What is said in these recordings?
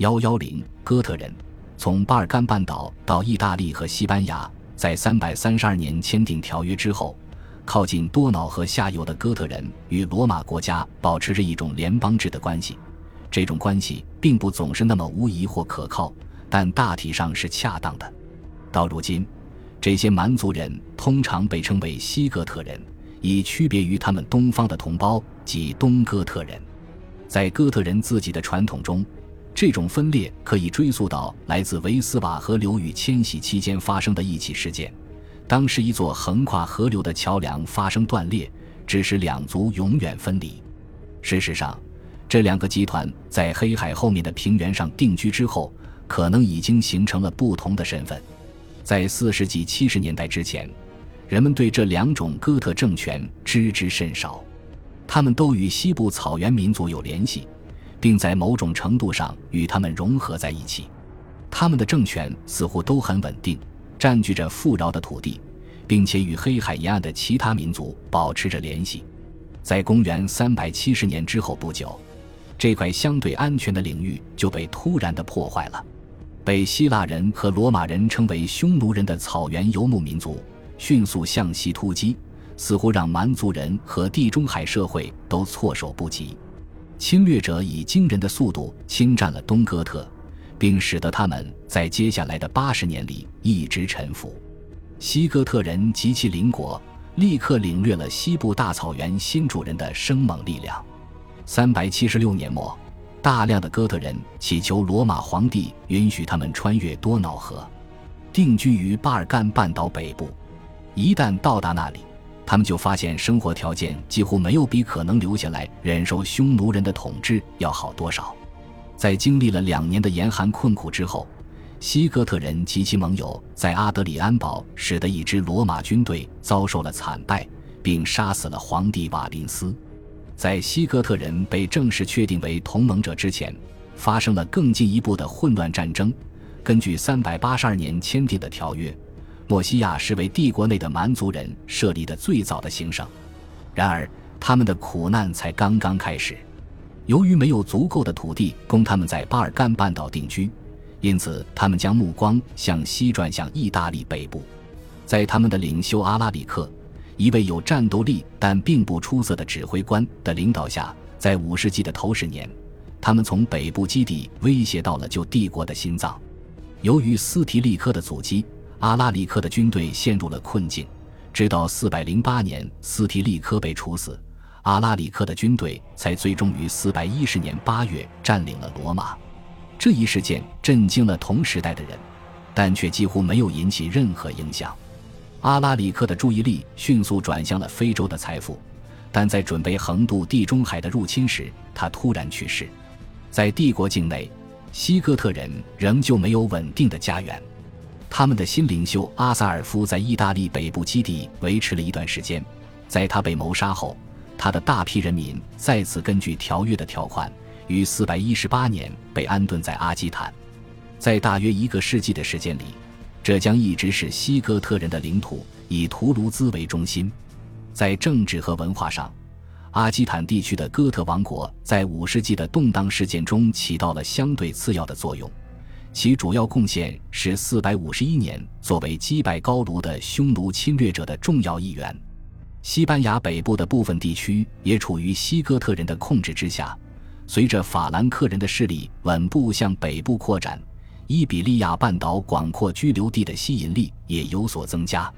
幺幺零哥特人从巴尔干半岛到意大利和西班牙，在三百三十二年签订条约之后，靠近多瑙河下游的哥特人与罗马国家保持着一种联邦制的关系。这种关系并不总是那么无疑或可靠，但大体上是恰当的。到如今，这些蛮族人通常被称为西哥特人，以区别于他们东方的同胞及东哥特人。在哥特人自己的传统中，这种分裂可以追溯到来自维斯瓦河流域迁徙期间发生的一起事件。当时，一座横跨河流的桥梁发生断裂，致使两族永远分离。事实上，这两个集团在黑海后面的平原上定居之后，可能已经形成了不同的身份。在四世纪七十年代之前，人们对这两种哥特政权知之甚少。他们都与西部草原民族有联系，并在某种程度上与他们融合在一起。他们的政权似乎都很稳定，占据着富饶的土地，并且与黑海沿岸的其他民族保持着联系。在公元三百七十年之后不久。这块相对安全的领域就被突然的破坏了。被希腊人和罗马人称为匈奴人的草原游牧民族迅速向西突击，似乎让蛮族人和地中海社会都措手不及。侵略者以惊人的速度侵占了东哥特，并使得他们在接下来的八十年里一直臣服。西哥特人及其邻国立刻领略了西部大草原新主人的生猛力量。三百七十六年末，大量的哥特人祈求罗马皇帝允许他们穿越多瑙河，定居于巴尔干半岛北部。一旦到达那里，他们就发现生活条件几乎没有比可能留下来忍受匈奴人的统治要好多少。在经历了两年的严寒困苦之后，西哥特人及其盟友在阿德里安堡使得一支罗马军队遭受了惨败，并杀死了皇帝瓦林斯。在西哥特人被正式确定为同盟者之前，发生了更进一步的混乱战争。根据三百八十二年签订的条约，墨西亚是为帝国内的蛮族人设立的最早的行省。然而，他们的苦难才刚刚开始。由于没有足够的土地供他们在巴尔干半岛定居，因此他们将目光向西转向意大利北部，在他们的领袖阿拉里克。一位有战斗力但并不出色的指挥官的领导下，在五世纪的头十年，他们从北部基地威胁到了旧帝国的心脏。由于斯提利科的阻击，阿拉里克的军队陷入了困境。直到四百零八年，斯提利科被处死，阿拉里克的军队才最终于四百一十年八月占领了罗马。这一事件震惊了同时代的人，但却几乎没有引起任何影响。阿拉里克的注意力迅速转向了非洲的财富，但在准备横渡地中海的入侵时，他突然去世。在帝国境内，西哥特人仍旧没有稳定的家园。他们的新领袖阿萨尔夫在意大利北部基地维持了一段时间。在他被谋杀后，他的大批人民再次根据条约的条款，于418年被安顿在阿基坦。在大约一个世纪的时间里。这将一直是西哥特人的领土，以图卢兹为中心。在政治和文化上，阿基坦地区的哥特王国在五世纪的动荡事件中起到了相对次要的作用。其主要贡献是451年作为击败高卢的匈奴侵略者的重要一员。西班牙北部的部分地区也处于西哥特人的控制之下。随着法兰克人的势力稳步向北部扩展。伊比利亚半岛广阔居留地的吸引力也有所增加。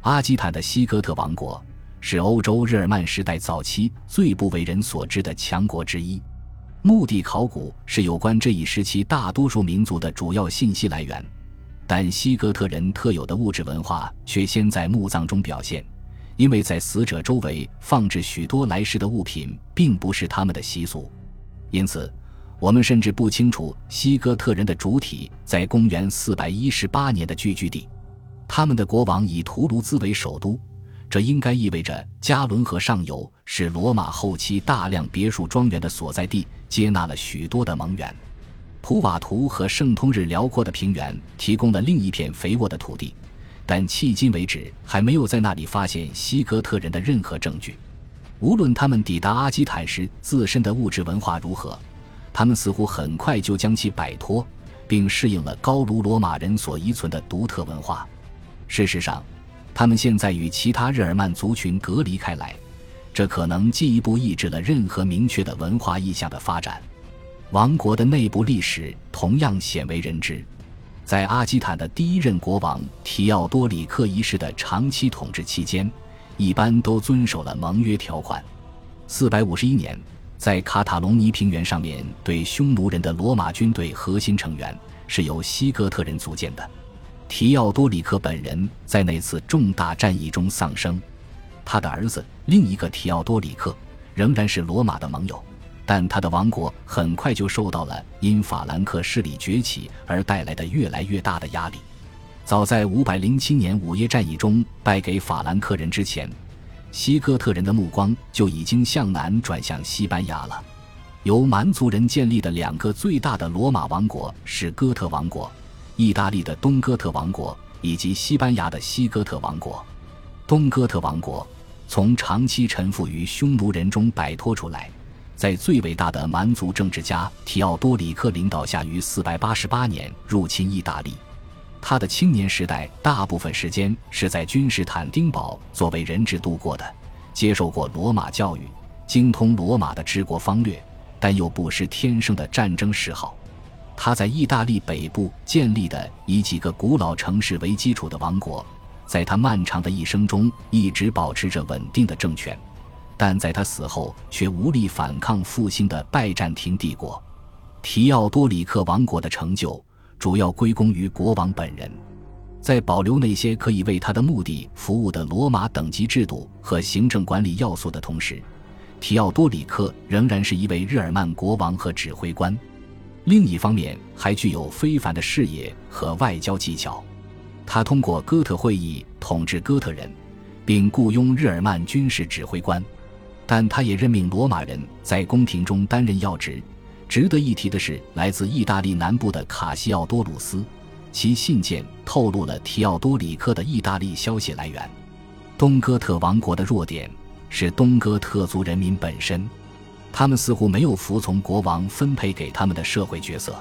阿基坦的西哥特王国是欧洲日耳曼时代早期最不为人所知的强国之一。墓地考古是有关这一时期大多数民族的主要信息来源，但西哥特人特有的物质文化却先在墓葬中表现，因为在死者周围放置许多来世的物品，并不是他们的习俗，因此。我们甚至不清楚西哥特人的主体在公元418年的聚居地，他们的国王以图卢兹为首都，这应该意味着加伦河上游是罗马后期大量别墅庄园的所在地，接纳了许多的盟员。普瓦图和圣通日辽阔的平原提供了另一片肥沃的土地，但迄今为止还没有在那里发现西哥特人的任何证据。无论他们抵达阿基坦时自身的物质文化如何。他们似乎很快就将其摆脱，并适应了高卢罗马人所遗存的独特文化。事实上，他们现在与其他日耳曼族群隔离开来，这可能进一步抑制了任何明确的文化意向的发展。王国的内部历史同样鲜为人知。在阿基坦的第一任国王提奥多里克一世的长期统治期间，一般都遵守了盟约条款。四百五十一年，在卡塔隆尼平原上面对匈奴人的罗马军队核心成员是由西哥特人组建的。提奥多里克本人在那次重大战役中丧生，他的儿子另一个提奥多里克仍然是罗马的盟友。但他的王国很快就受到了因法兰克势力崛起而带来的越来越大的压力。早在507年五耶战役中败给法兰克人之前，西哥特人的目光就已经向南转向西班牙了。由蛮族人建立的两个最大的罗马王国是哥特王国、意大利的东哥特王国以及西班牙的西哥特王国。东哥特王国从长期臣服于匈奴人中摆脱出来。在最伟大的蛮族政治家提奥多里克领导下，于488年入侵意大利。他的青年时代大部分时间是在君士坦丁堡作为人质度过的，接受过罗马教育，精通罗马的治国方略，但又不失天生的战争嗜好。他在意大利北部建立的以几个古老城市为基础的王国，在他漫长的一生中一直保持着稳定的政权。但在他死后，却无力反抗复兴的拜占庭帝国。提奥多里克王国的成就主要归功于国王本人。在保留那些可以为他的目的服务的罗马等级制度和行政管理要素的同时，提奥多里克仍然是一位日耳曼国王和指挥官。另一方面，还具有非凡的视野和外交技巧。他通过哥特会议统治哥特人，并雇佣日耳曼军事指挥官。但他也任命罗马人在宫廷中担任要职。值得一提的是，来自意大利南部的卡西奥多鲁斯，其信件透露了提奥多里克的意大利消息来源。东哥特王国的弱点是东哥特族人民本身，他们似乎没有服从国王分配给他们的社会角色。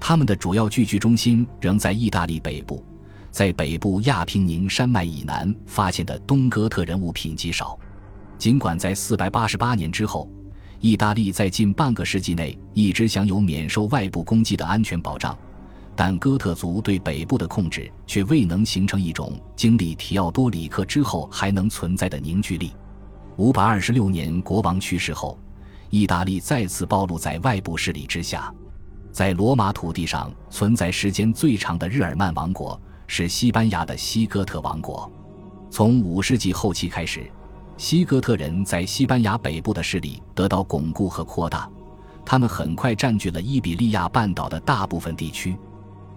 他们的主要聚居中心仍在意大利北部，在北部亚平宁山脉以南发现的东哥特人物品极少。尽管在488年之后，意大利在近半个世纪内一直享有免受外部攻击的安全保障，但哥特族对北部的控制却未能形成一种经历提奥多里克之后还能存在的凝聚力。526年国王去世后，意大利再次暴露在外部势力之下。在罗马土地上存在时间最长的日耳曼王国是西班牙的西哥特王国，从5世纪后期开始。西哥特人在西班牙北部的势力得到巩固和扩大，他们很快占据了伊比利亚半岛的大部分地区。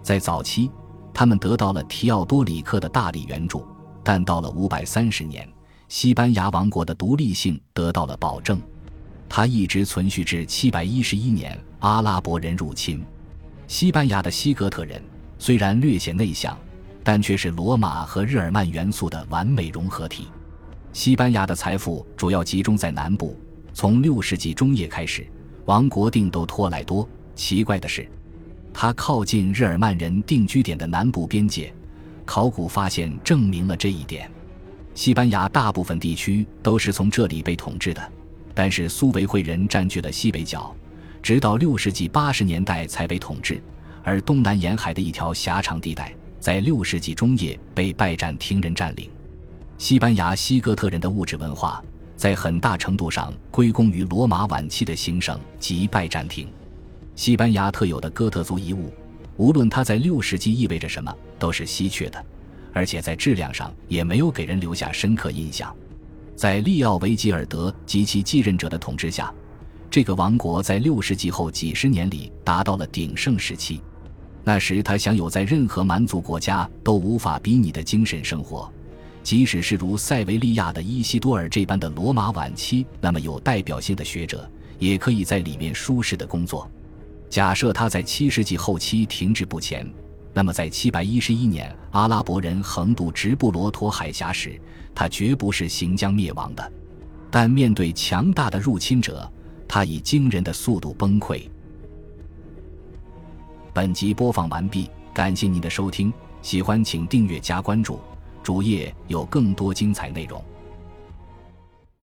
在早期，他们得到了提奥多里克的大力援助，但到了530年，西班牙王国的独立性得到了保证。它一直存续至711年阿拉伯人入侵。西班牙的西哥特人虽然略显内向，但却是罗马和日耳曼元素的完美融合体。西班牙的财富主要集中在南部。从六世纪中叶开始，王国定都托莱多。奇怪的是，它靠近日耳曼人定居点的南部边界。考古发现证明了这一点。西班牙大部分地区都是从这里被统治的，但是苏维会人占据了西北角，直到六世纪八十年代才被统治。而东南沿海的一条狭长地带，在六世纪中叶被拜占庭人占领。西班牙西哥特人的物质文化，在很大程度上归功于罗马晚期的兴盛及拜占庭。西班牙特有的哥特族遗物，无论它在六世纪意味着什么，都是稀缺的，而且在质量上也没有给人留下深刻印象。在利奥维吉尔德及其继任者的统治下，这个王国在六世纪后几十年里达到了鼎盛时期。那时，他享有在任何蛮族国家都无法比拟的精神生活。即使是如塞维利亚的伊西多尔这般的罗马晚期那么有代表性的学者，也可以在里面舒适的工作。假设他在七世纪后期停滞不前，那么在七百一十一年阿拉伯人横渡直布罗陀海峡时，他绝不是行将灭亡的。但面对强大的入侵者，他以惊人的速度崩溃。本集播放完毕，感谢您的收听，喜欢请订阅加关注，主页有更多精彩内容。